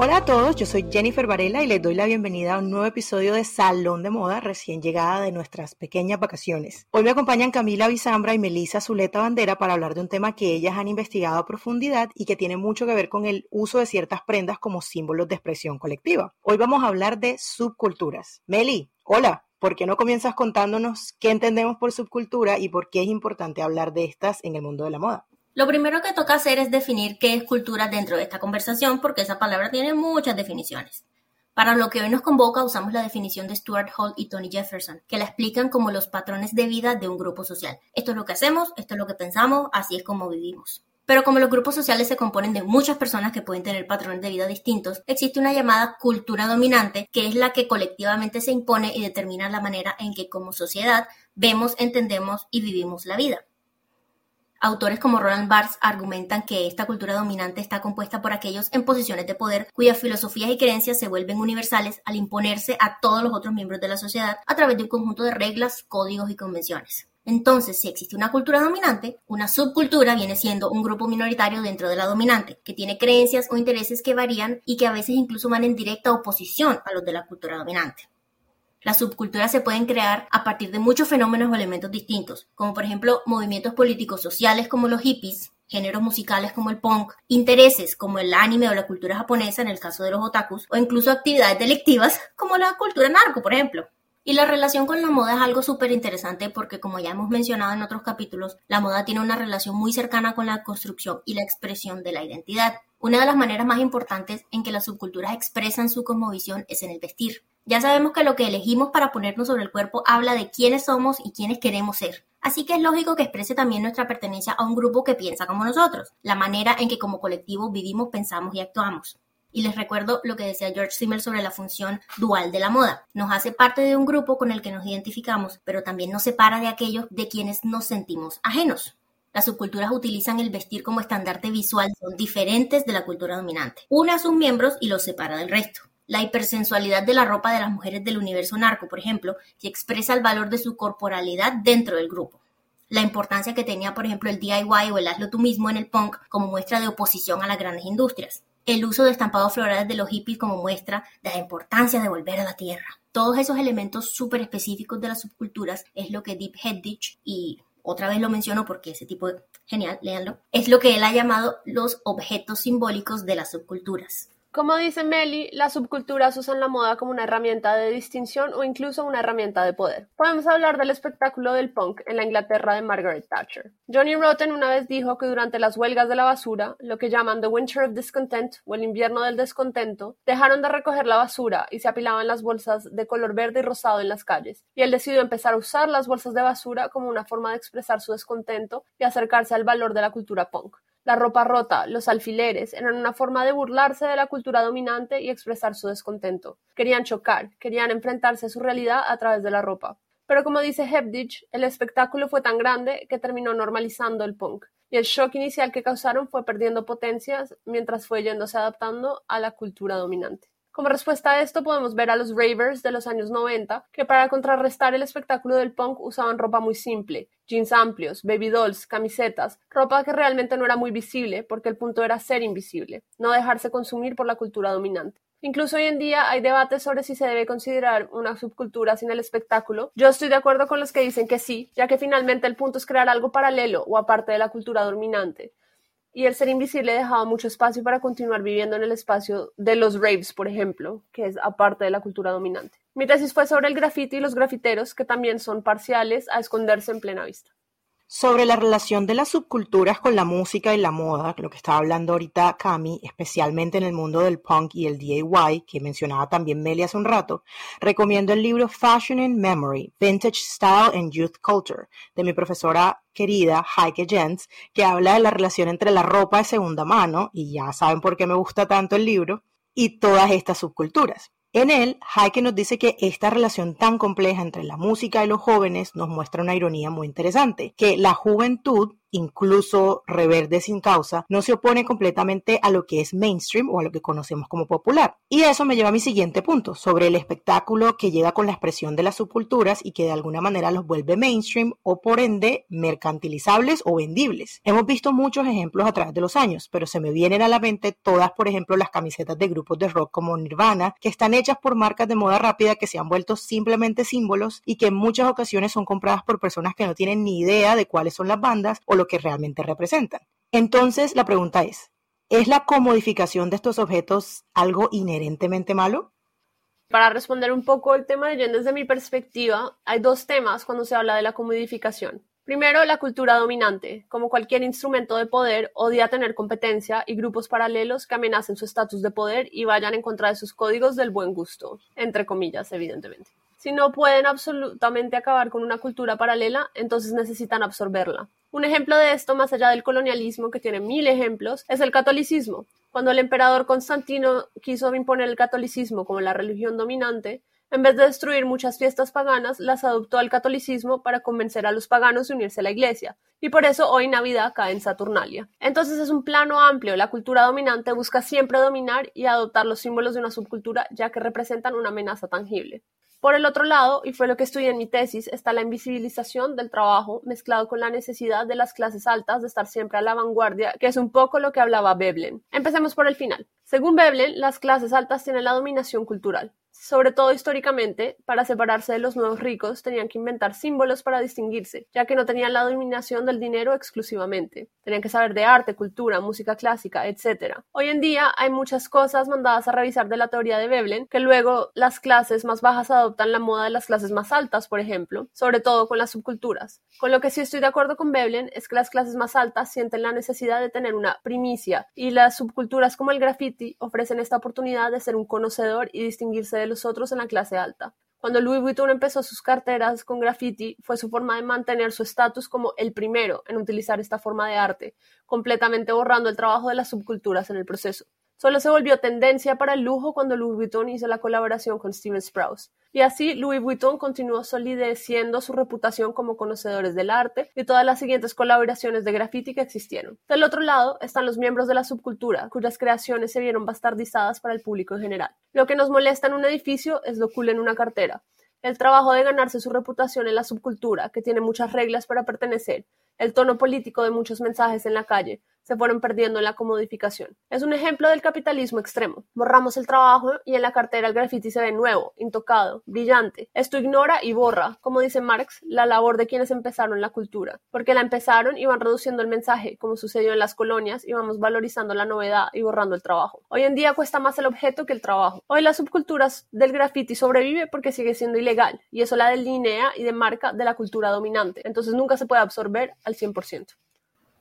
Hola a todos, yo soy Jennifer Varela y les doy la bienvenida a un nuevo episodio de Salón de Moda recién llegada de nuestras pequeñas vacaciones. Hoy me acompañan Camila Bizambra y Melissa Zuleta Bandera para hablar de un tema que ellas han investigado a profundidad y que tiene mucho que ver con el uso de ciertas prendas como símbolos de expresión colectiva. Hoy vamos a hablar de subculturas. Meli, hola. ¿Por qué no comienzas contándonos qué entendemos por subcultura y por qué es importante hablar de estas en el mundo de la moda? Lo primero que toca hacer es definir qué es cultura dentro de esta conversación, porque esa palabra tiene muchas definiciones. Para lo que hoy nos convoca usamos la definición de Stuart Hall y Tony Jefferson, que la explican como los patrones de vida de un grupo social. Esto es lo que hacemos, esto es lo que pensamos, así es como vivimos. Pero como los grupos sociales se componen de muchas personas que pueden tener patrones de vida distintos, existe una llamada cultura dominante, que es la que colectivamente se impone y determina la manera en que como sociedad vemos, entendemos y vivimos la vida. Autores como Roland Barthes argumentan que esta cultura dominante está compuesta por aquellos en posiciones de poder cuyas filosofías y creencias se vuelven universales al imponerse a todos los otros miembros de la sociedad a través de un conjunto de reglas, códigos y convenciones. Entonces, si existe una cultura dominante, una subcultura viene siendo un grupo minoritario dentro de la dominante, que tiene creencias o intereses que varían y que a veces incluso van en directa oposición a los de la cultura dominante. Las subculturas se pueden crear a partir de muchos fenómenos o elementos distintos, como por ejemplo movimientos políticos sociales como los hippies, géneros musicales como el punk, intereses como el anime o la cultura japonesa en el caso de los otakus, o incluso actividades delictivas como la cultura narco, por ejemplo. Y la relación con la moda es algo súper interesante porque, como ya hemos mencionado en otros capítulos, la moda tiene una relación muy cercana con la construcción y la expresión de la identidad. Una de las maneras más importantes en que las subculturas expresan su cosmovisión es en el vestir. Ya sabemos que lo que elegimos para ponernos sobre el cuerpo habla de quiénes somos y quiénes queremos ser. Así que es lógico que exprese también nuestra pertenencia a un grupo que piensa como nosotros, la manera en que como colectivo vivimos, pensamos y actuamos. Y les recuerdo lo que decía George Simmel sobre la función dual de la moda. Nos hace parte de un grupo con el que nos identificamos, pero también nos separa de aquellos de quienes nos sentimos ajenos. Las subculturas utilizan el vestir como estandarte visual, son diferentes de la cultura dominante. Une a sus miembros y los separa del resto. La hipersensualidad de la ropa de las mujeres del universo narco, por ejemplo, que expresa el valor de su corporalidad dentro del grupo la importancia que tenía, por ejemplo, el DIY o el hazlo tú mismo en el punk como muestra de oposición a las grandes industrias el uso de estampados florales de los hippies como muestra de la importancia de volver a la tierra. Todos esos elementos súper específicos de las subculturas es lo que Deep Headitch, y otra vez lo menciono porque ese tipo de... genial, léanlo, es lo que él ha llamado los objetos simbólicos de las subculturas. Como dice Meli, las subculturas usan la moda como una herramienta de distinción o incluso una herramienta de poder. Podemos hablar del espectáculo del punk en la Inglaterra de Margaret Thatcher. Johnny Rotten una vez dijo que durante las huelgas de la basura, lo que llaman The Winter of Discontent o el invierno del descontento, dejaron de recoger la basura y se apilaban las bolsas de color verde y rosado en las calles. Y él decidió empezar a usar las bolsas de basura como una forma de expresar su descontento y acercarse al valor de la cultura punk. La ropa rota, los alfileres, eran una forma de burlarse de la cultura dominante y expresar su descontento. Querían chocar, querían enfrentarse a su realidad a través de la ropa. Pero como dice Hebditch, el espectáculo fue tan grande que terminó normalizando el punk, y el shock inicial que causaron fue perdiendo potencias mientras fue yéndose adaptando a la cultura dominante. Como respuesta a esto podemos ver a los ravers de los años 90, que para contrarrestar el espectáculo del punk usaban ropa muy simple, jeans amplios, baby dolls, camisetas, ropa que realmente no era muy visible porque el punto era ser invisible, no dejarse consumir por la cultura dominante. Incluso hoy en día hay debates sobre si se debe considerar una subcultura sin el espectáculo. Yo estoy de acuerdo con los que dicen que sí, ya que finalmente el punto es crear algo paralelo o aparte de la cultura dominante y el ser invisible dejaba mucho espacio para continuar viviendo en el espacio de los raves, por ejemplo, que es aparte de la cultura dominante. Mi tesis fue sobre el graffiti y los grafiteros, que también son parciales a esconderse en plena vista sobre la relación de las subculturas con la música y la moda, lo que estaba hablando ahorita Cami, especialmente en el mundo del punk y el DIY, que mencionaba también Meli hace un rato, recomiendo el libro Fashion in Memory, Vintage Style and Youth Culture, de mi profesora querida Heike Jens, que habla de la relación entre la ropa de segunda mano, y ya saben por qué me gusta tanto el libro, y todas estas subculturas. En él, Heike nos dice que esta relación tan compleja entre la música y los jóvenes nos muestra una ironía muy interesante, que la juventud incluso reverde sin causa, no se opone completamente a lo que es mainstream o a lo que conocemos como popular. Y eso me lleva a mi siguiente punto, sobre el espectáculo que llega con la expresión de las subculturas y que de alguna manera los vuelve mainstream o por ende mercantilizables o vendibles. Hemos visto muchos ejemplos a través de los años, pero se me vienen a la mente todas, por ejemplo, las camisetas de grupos de rock como Nirvana, que están hechas por marcas de moda rápida que se han vuelto simplemente símbolos y que en muchas ocasiones son compradas por personas que no tienen ni idea de cuáles son las bandas o lo que realmente representan. Entonces, la pregunta es, ¿es la comodificación de estos objetos algo inherentemente malo? Para responder un poco el tema de Jen desde mi perspectiva, hay dos temas cuando se habla de la comodificación. Primero, la cultura dominante. Como cualquier instrumento de poder, odia tener competencia y grupos paralelos que amenacen su estatus de poder y vayan en contra de sus códigos del buen gusto, entre comillas, evidentemente. Si no pueden absolutamente acabar con una cultura paralela, entonces necesitan absorberla. Un ejemplo de esto, más allá del colonialismo, que tiene mil ejemplos, es el catolicismo. Cuando el emperador Constantino quiso imponer el catolicismo como la religión dominante, en vez de destruir muchas fiestas paganas, las adoptó al catolicismo para convencer a los paganos de unirse a la iglesia, y por eso hoy Navidad cae en Saturnalia. Entonces es un plano amplio, la cultura dominante busca siempre dominar y adoptar los símbolos de una subcultura ya que representan una amenaza tangible. Por el otro lado, y fue lo que estudié en mi tesis, está la invisibilización del trabajo mezclado con la necesidad de las clases altas de estar siempre a la vanguardia, que es un poco lo que hablaba Veblen. Empecemos por el final. Según Veblen, las clases altas tienen la dominación cultural sobre todo históricamente, para separarse de los nuevos ricos tenían que inventar símbolos para distinguirse, ya que no tenían la dominación del dinero exclusivamente. Tenían que saber de arte, cultura, música clásica, etc. Hoy en día hay muchas cosas mandadas a revisar de la teoría de Veblen, que luego las clases más bajas adoptan la moda de las clases más altas, por ejemplo, sobre todo con las subculturas. Con lo que sí estoy de acuerdo con Veblen es que las clases más altas sienten la necesidad de tener una primicia y las subculturas como el graffiti ofrecen esta oportunidad de ser un conocedor y distinguirse de los otros en la clase alta. Cuando Louis Vuitton empezó sus carteras con graffiti, fue su forma de mantener su estatus como el primero en utilizar esta forma de arte, completamente borrando el trabajo de las subculturas en el proceso. Solo se volvió tendencia para el lujo cuando Louis Vuitton hizo la colaboración con Steven Sprouse. Y así Louis Vuitton continuó solideciendo su reputación como conocedores del arte y todas las siguientes colaboraciones de graffiti que existieron. Del otro lado están los miembros de la subcultura, cuyas creaciones se vieron bastardizadas para el público en general. Lo que nos molesta en un edificio es lo cool en una cartera. El trabajo de ganarse su reputación en la subcultura, que tiene muchas reglas para pertenecer, el tono político de muchos mensajes en la calle, se fueron perdiendo en la comodificación. Es un ejemplo del capitalismo extremo. Borramos el trabajo y en la cartera el graffiti se ve nuevo, intocado, brillante. Esto ignora y borra, como dice Marx, la labor de quienes empezaron la cultura, porque la empezaron y van reduciendo el mensaje, como sucedió en las colonias, y vamos valorizando la novedad y borrando el trabajo. Hoy en día cuesta más el objeto que el trabajo. Hoy las subculturas del graffiti sobrevive porque sigue siendo ilegal, y eso la delinea y demarca de la cultura dominante. Entonces nunca se puede absorber al 100%.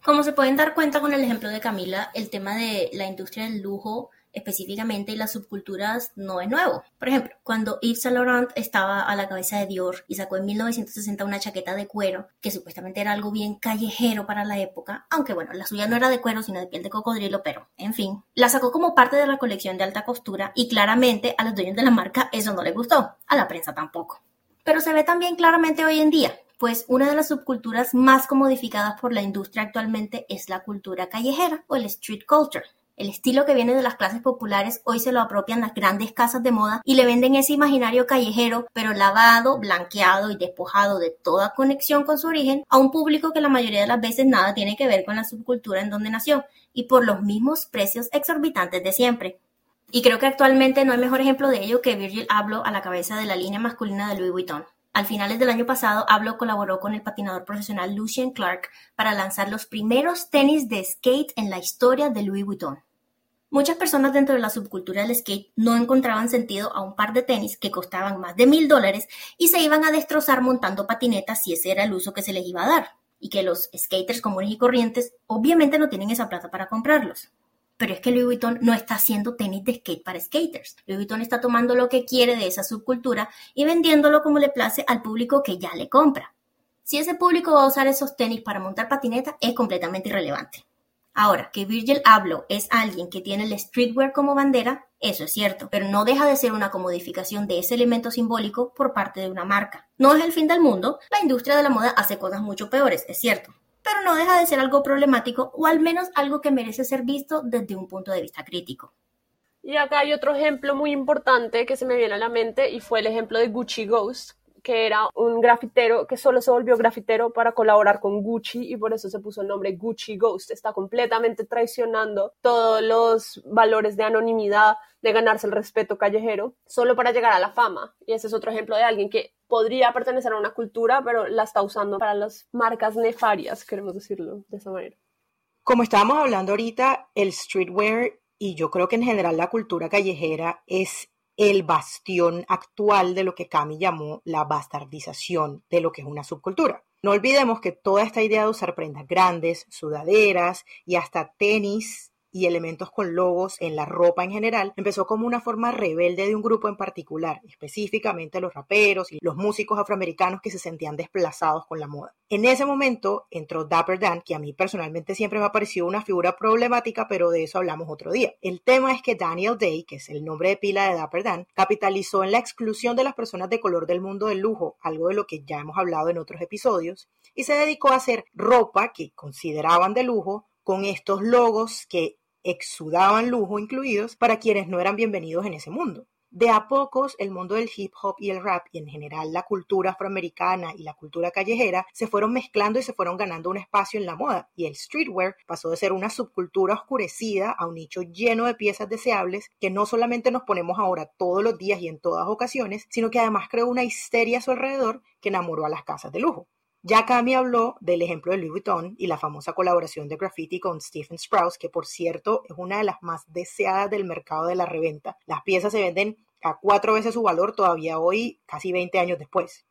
Como se pueden dar cuenta con el ejemplo de Camila, el tema de la industria del lujo específicamente y las subculturas no es nuevo. Por ejemplo, cuando Yves Saint Laurent estaba a la cabeza de Dior y sacó en 1960 una chaqueta de cuero, que supuestamente era algo bien callejero para la época, aunque bueno, la suya no era de cuero, sino de piel de cocodrilo, pero en fin, la sacó como parte de la colección de alta costura y claramente a los dueños de la marca eso no le gustó, a la prensa tampoco. Pero se ve también claramente hoy en día pues una de las subculturas más comodificadas por la industria actualmente es la cultura callejera o el street culture. El estilo que viene de las clases populares hoy se lo apropian las grandes casas de moda y le venden ese imaginario callejero, pero lavado, blanqueado y despojado de toda conexión con su origen, a un público que la mayoría de las veces nada tiene que ver con la subcultura en donde nació, y por los mismos precios exorbitantes de siempre. Y creo que actualmente no hay mejor ejemplo de ello que Virgil Abloh a la cabeza de la línea masculina de Louis Vuitton. Al finales del año pasado, Abloh colaboró con el patinador profesional Lucien Clark para lanzar los primeros tenis de skate en la historia de Louis Vuitton. Muchas personas dentro de la subcultura del skate no encontraban sentido a un par de tenis que costaban más de mil dólares y se iban a destrozar montando patinetas si ese era el uso que se les iba a dar, y que los skaters comunes y corrientes obviamente no tienen esa plata para comprarlos. Pero es que Louis Vuitton no está haciendo tenis de skate para skaters. Louis Vuitton está tomando lo que quiere de esa subcultura y vendiéndolo como le place al público que ya le compra. Si ese público va a usar esos tenis para montar patineta es completamente irrelevante. Ahora, que Virgil Abloh es alguien que tiene el streetwear como bandera, Eso es cierto, pero no deja de ser una comodificación de ese elemento simbólico por parte de una marca. No es el fin del mundo, la industria de la moda hace cosas mucho peores, es cierto, pero no deja de ser algo problemático o al menos algo que merece ser visto desde un punto de vista crítico. Y acá hay otro ejemplo muy importante que se me viene a la mente y fue el ejemplo de Gucci Ghost, que era un grafitero que solo se volvió grafitero para colaborar con Gucci y por eso se puso el nombre Gucci Ghost. Está completamente traicionando todos los valores de anonimidad, de ganarse el respeto callejero, solo para llegar a la fama. Y ese es otro ejemplo de alguien que podría pertenecer a una cultura, pero la está usando para las marcas nefarias, queremos decirlo de esa manera. Como estábamos hablando ahorita, el streetwear y yo creo que en general la cultura callejera es el bastión actual de lo que Cami llamó la bastardización de lo que es una subcultura. No olvidemos que toda esta idea de usar prendas grandes, sudaderas y hasta tenis y elementos con logos en la ropa en general, empezó como una forma rebelde de un grupo en particular, específicamente los raperos y los músicos afroamericanos que se sentían desplazados con la moda. En ese momento entró Dapper Dan, que a mí personalmente siempre me ha parecido una figura problemática, pero de eso hablamos otro día. El tema es que Daniel Day, que es el nombre de pila de Dapper Dan, capitalizó en la exclusión de las personas de color del mundo del lujo, algo de lo que ya hemos hablado en otros episodios, y se dedicó a hacer ropa que consideraban de lujo con estos logos que exudaban lujo incluidos para quienes no eran bienvenidos en ese mundo. De a pocos, el mundo del hip hop y el rap, y en general la cultura afroamericana y la cultura callejera, se fueron mezclando y se fueron ganando un espacio en la moda, y el streetwear pasó de ser una subcultura oscurecida a un nicho lleno de piezas deseables que no solamente nos ponemos ahora todos los días y en todas ocasiones, sino que además creó una histeria a su alrededor que enamoró a las casas de lujo. Ya Cami habló del ejemplo de Louis Vuitton y la famosa colaboración de graffiti con Stephen Sprouse, que por cierto es una de las más deseadas del mercado de la reventa. Las piezas se venden a cuatro veces su valor todavía hoy, casi 20 años después.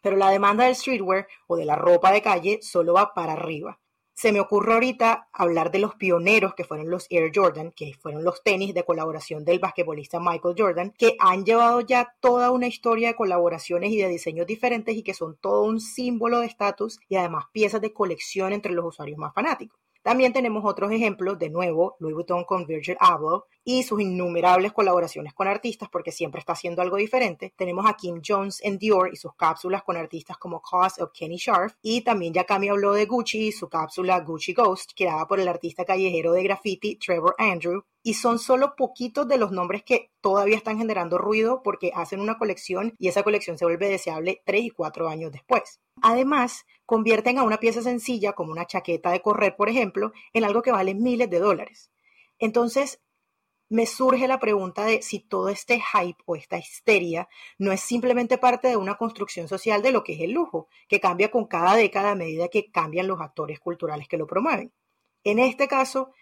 Pero la demanda del streetwear o de la ropa de calle solo va para arriba. Se me ocurre ahorita hablar de los pioneros que fueron los Air Jordan, que fueron los tenis de colaboración del basquetbolista Michael Jordan, que han llevado ya toda una historia de colaboraciones y de diseños diferentes y que son todo un símbolo de estatus y además piezas de colección entre los usuarios más fanáticos. También tenemos otros ejemplos, de nuevo, Louis Vuitton con Virgil Abloh y sus innumerables colaboraciones con artistas, porque siempre está haciendo algo diferente. Tenemos a Kim Jones en Dior y sus cápsulas con artistas como Cos o Kenny Sharp. Y también ya Cami habló de Gucci y su cápsula Gucci Ghost, creada por el artista callejero de graffiti Trevor Andrew. Y son solo poquitos de los nombres que todavía están generando ruido porque hacen una colección y esa colección se vuelve deseable tres y cuatro años después. Además, convierten a una pieza sencilla, como una chaqueta de correr, por ejemplo, en algo que vale miles de dólares. Entonces, me surge la pregunta de si todo este hype o esta histeria no es simplemente parte de una construcción social de lo que es el lujo, que cambia con cada década a medida que cambian los actores culturales que lo promueven. En este caso,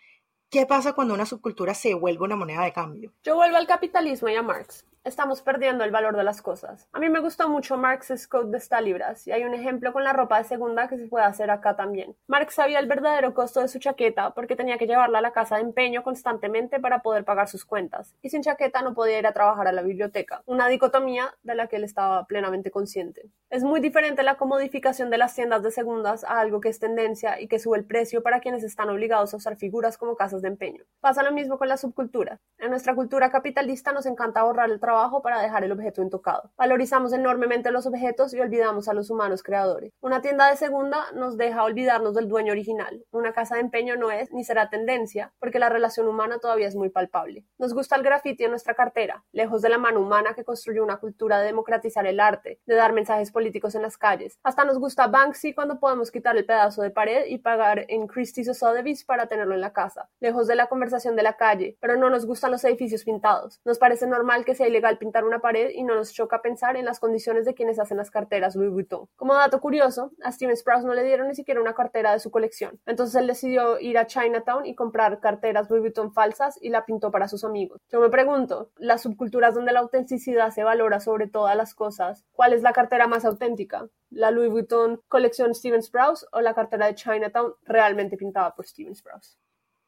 ¿qué pasa cuando una subcultura se vuelve una moneda de cambio? Yo vuelvo al capitalismo y a Marx estamos perdiendo el valor de las cosas. A mí me gustó mucho Marx's Code de Stalibras y hay un ejemplo con la ropa de segunda que se puede hacer acá también. Marx sabía el verdadero costo de su chaqueta porque tenía que llevarla a la casa de empeño constantemente para poder pagar sus cuentas y sin chaqueta no podía ir a trabajar a la biblioteca, una dicotomía de la que él estaba plenamente consciente. Es muy diferente la comodificación de las tiendas de segundas a algo que es tendencia y que sube el precio para quienes están obligados a usar figuras como casas de empeño. Pasa lo mismo con la subcultura. En nuestra cultura capitalista nos encanta ahorrar el trabajo para dejar el objeto intocado. Valorizamos enormemente los objetos y olvidamos a los humanos creadores. Una tienda de segunda nos deja olvidarnos del dueño original. Una casa de empeño no es ni será tendencia, porque la relación humana todavía es muy palpable. Nos gusta el graffiti en nuestra cartera, lejos de la mano humana que construyó una cultura de democratizar el arte, de dar mensajes políticos en las calles. Hasta nos gusta Banksy cuando podemos quitar el pedazo de pared y pagar en Christie's o Sotheby's para tenerlo en la casa, lejos de la conversación de la calle, pero no nos gustan los edificios pintados. Nos parece normal que sea ilegal pintar una pared y no nos choca pensar en las condiciones de quienes hacen las carteras Louis Vuitton. Como dato curioso, a Steven Sprouse no le dieron ni siquiera una cartera de su colección. Entonces él decidió ir a Chinatown y comprar carteras Louis Vuitton falsas y la pintó para sus amigos. Yo me pregunto, las subculturas donde la autenticidad se valora sobre todas las cosas, ¿cuál es la cartera más auténtica? ¿La Louis Vuitton colección Steven Sprouse o la cartera de Chinatown realmente pintada por Steven Sprouse?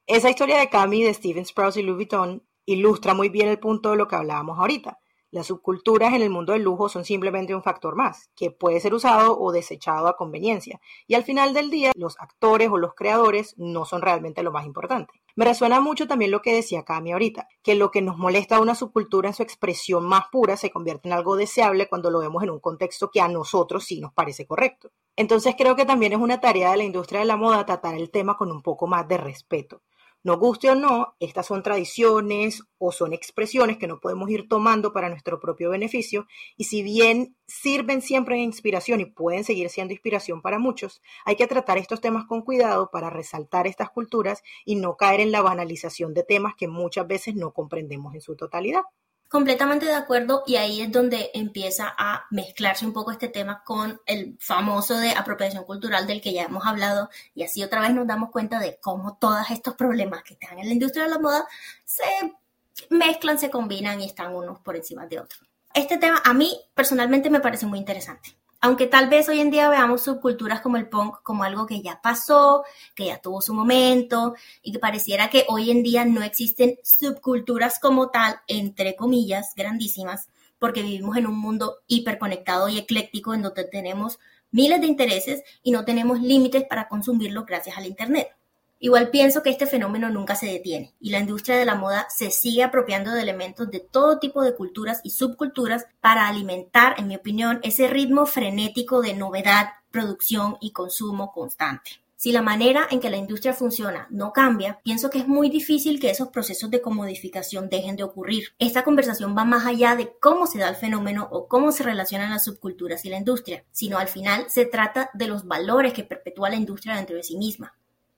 Esa historia de Cami de Steven Sprouse y Louis Vuitton ilustra muy bien el punto de lo que hablábamos ahorita. Las subculturas en el mundo del lujo son simplemente un factor más, que puede ser usado o desechado a conveniencia. Y al final del día, los actores o los creadores no son realmente lo más importante. Me resuena mucho también lo que decía Cami ahorita, que lo que nos molesta a una subcultura en su expresión más pura se convierte en algo deseable cuando lo vemos en un contexto que a nosotros sí nos parece correcto. Entonces creo que también es una tarea de la industria de la moda tratar el tema con un poco más de respeto. No guste o no, estas son tradiciones o son expresiones que no podemos ir tomando para nuestro propio beneficio y si bien sirven siempre de inspiración y pueden seguir siendo inspiración para muchos, hay que tratar estos temas con cuidado para resaltar estas culturas y no caer en la banalización de temas que muchas veces no comprendemos en su totalidad. Completamente de acuerdo y ahí es donde empieza a mezclarse un poco este tema con el famoso de apropiación cultural del que ya hemos hablado y así otra vez nos damos cuenta de cómo todos estos problemas que están en la industria de la moda se mezclan, se combinan y están unos por encima de otros. Este tema a mí personalmente me parece muy interesante aunque tal vez hoy en día veamos subculturas como el punk como algo que ya pasó, que ya tuvo su momento y que pareciera que hoy en día no existen subculturas como tal, entre comillas, grandísimas, porque vivimos en un mundo hiperconectado y ecléctico en donde tenemos miles de intereses y no tenemos límites para consumirlo gracias al Internet. Igual pienso que este fenómeno nunca se detiene y la industria de la moda se sigue apropiando de elementos de todo tipo de culturas y subculturas para alimentar, en mi opinión, ese ritmo frenético de novedad, producción y consumo constante. Si la manera en que la industria funciona no cambia, pienso que es muy difícil que esos procesos de comodificación dejen de ocurrir. Esta conversación va más allá de cómo se da el fenómeno o cómo se relacionan las subculturas y la industria, sino al final se trata de los valores que perpetúa la industria dentro de sí misma.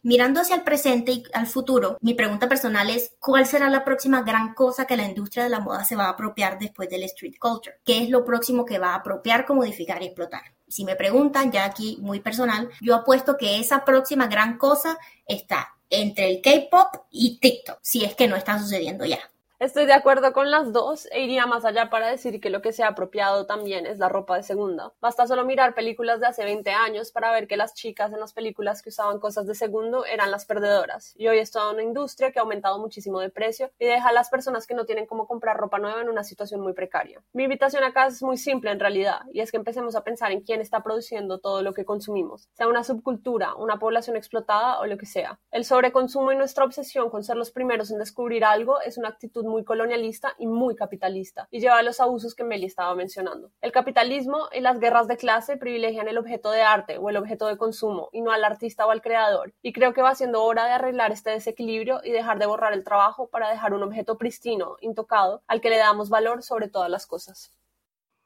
Mirando hacia el presente y al futuro, mi pregunta personal es, ¿cuál será la próxima gran cosa que la industria de la moda se va a apropiar después del street culture? ¿Qué es lo próximo que va a apropiar, comodificar y explotar? Si me preguntan, ya aquí muy personal, yo apuesto que esa próxima gran cosa está entre el K-pop y TikTok, si es que no está sucediendo ya. Estoy de acuerdo con las dos e iría más allá para decir que lo que se ha apropiado también es la ropa de segunda. Basta solo mirar películas de hace 20 años para ver que las chicas en las películas que usaban cosas de segundo eran las perdedoras. Y hoy es toda una industria que ha aumentado muchísimo de precio y deja a las personas que no tienen cómo comprar ropa nueva en una situación muy precaria. Mi invitación acá es muy simple en realidad y es que empecemos a pensar en quién está produciendo todo lo que consumimos, sea una subcultura, una población explotada o lo que sea. El sobreconsumo y nuestra obsesión con ser los primeros en descubrir algo es una actitud muy colonialista y muy capitalista, y lleva a los abusos que Meli estaba mencionando. El capitalismo y las guerras de clase privilegian el objeto de arte o el objeto de consumo, y no al artista o al creador, y creo que va siendo hora de arreglar este desequilibrio y dejar de borrar el trabajo para dejar un objeto pristino, intocado, al que le damos valor sobre todas las cosas.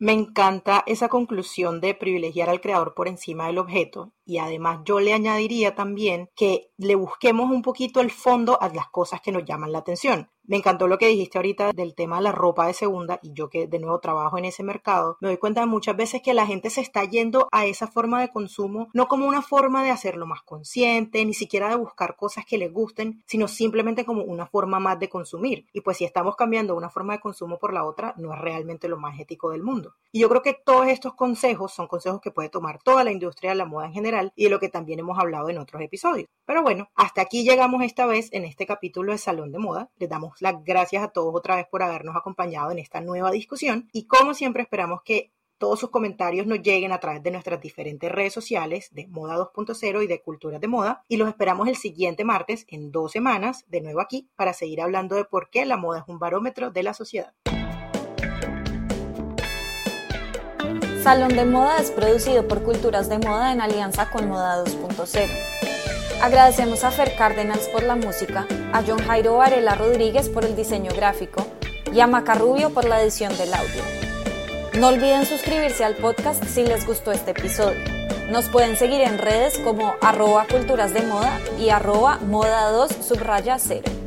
Me encanta esa conclusión de privilegiar al creador por encima del objeto y además yo le añadiría también que le busquemos un poquito el fondo a las cosas que nos llaman la atención. Me encantó lo que dijiste ahorita del tema de la ropa de segunda y yo que de nuevo trabajo en ese mercado, me doy cuenta muchas veces que la gente se está yendo a esa forma de consumo no como una forma de hacerlo más consciente, ni siquiera de buscar cosas que les gusten, sino simplemente como una forma más de consumir. Y pues si estamos cambiando una forma de consumo por la otra, no es realmente lo más ético del mundo. Y yo creo que todos estos consejos son consejos que puede tomar toda la industria de la moda en general y de lo que también hemos hablado en otros episodios. Pero bueno, hasta aquí llegamos esta vez en este capítulo de Salón de Moda. Les las gracias a todos otra vez por habernos acompañado en esta nueva discusión y como siempre esperamos que todos sus comentarios nos lleguen a través de nuestras diferentes redes sociales de Moda 2.0 y de Culturas de Moda. Y los esperamos el siguiente martes, en dos semanas, de nuevo aquí, para seguir hablando de por qué la moda es un barómetro de la sociedad. Salón de Moda es producido por Culturas de Moda en alianza con Moda 2.0. Agradecemos a Fer Cárdenas por la música, a John Jairo Varela Rodríguez por el diseño gráfico y a Macarrubio por la edición del audio. No olviden suscribirse al podcast si les gustó este episodio. Nos pueden seguir en redes como arroba culturas de moda y arroba moda 2 subraya 0.